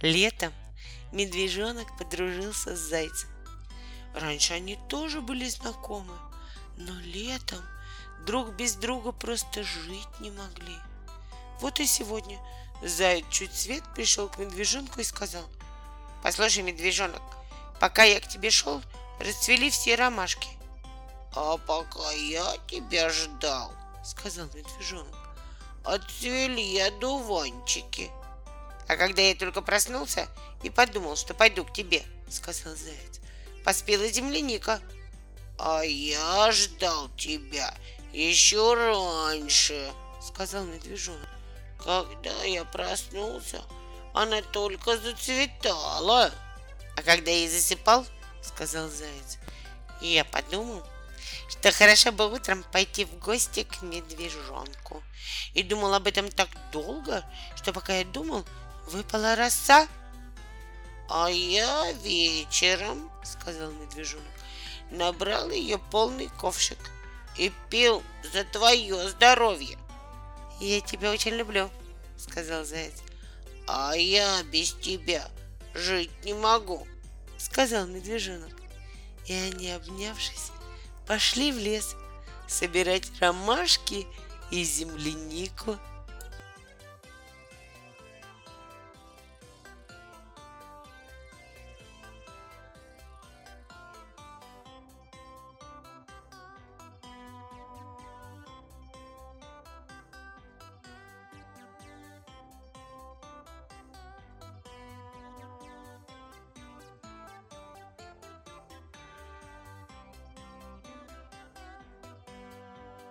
Летом медвежонок подружился с зайцем. Раньше они тоже были знакомы, но летом друг без друга просто жить не могли. Вот и сегодня заяц чуть свет пришел к медвежонку и сказал, «Послушай, медвежонок, пока я к тебе шел, расцвели все ромашки». «А пока я тебя ждал», — сказал медвежонок, «отцвели одуванчики». А когда я только проснулся и подумал, что пойду к тебе, сказал заяц, поспела земляника. А я ждал тебя еще раньше, сказал медвежонок. Когда я проснулся, она только зацветала. А когда я засыпал, сказал заяц, я подумал, что хорошо бы утром пойти в гости к медвежонку. И думал об этом так долго, что пока я думал, Выпала роса? А я вечером, сказал медвежонок, набрал ее полный ковшик и пил за твое здоровье. Я тебя очень люблю, сказал заяц. А я без тебя жить не могу, сказал медвежонок. И они, обнявшись, пошли в лес собирать ромашки и землянику.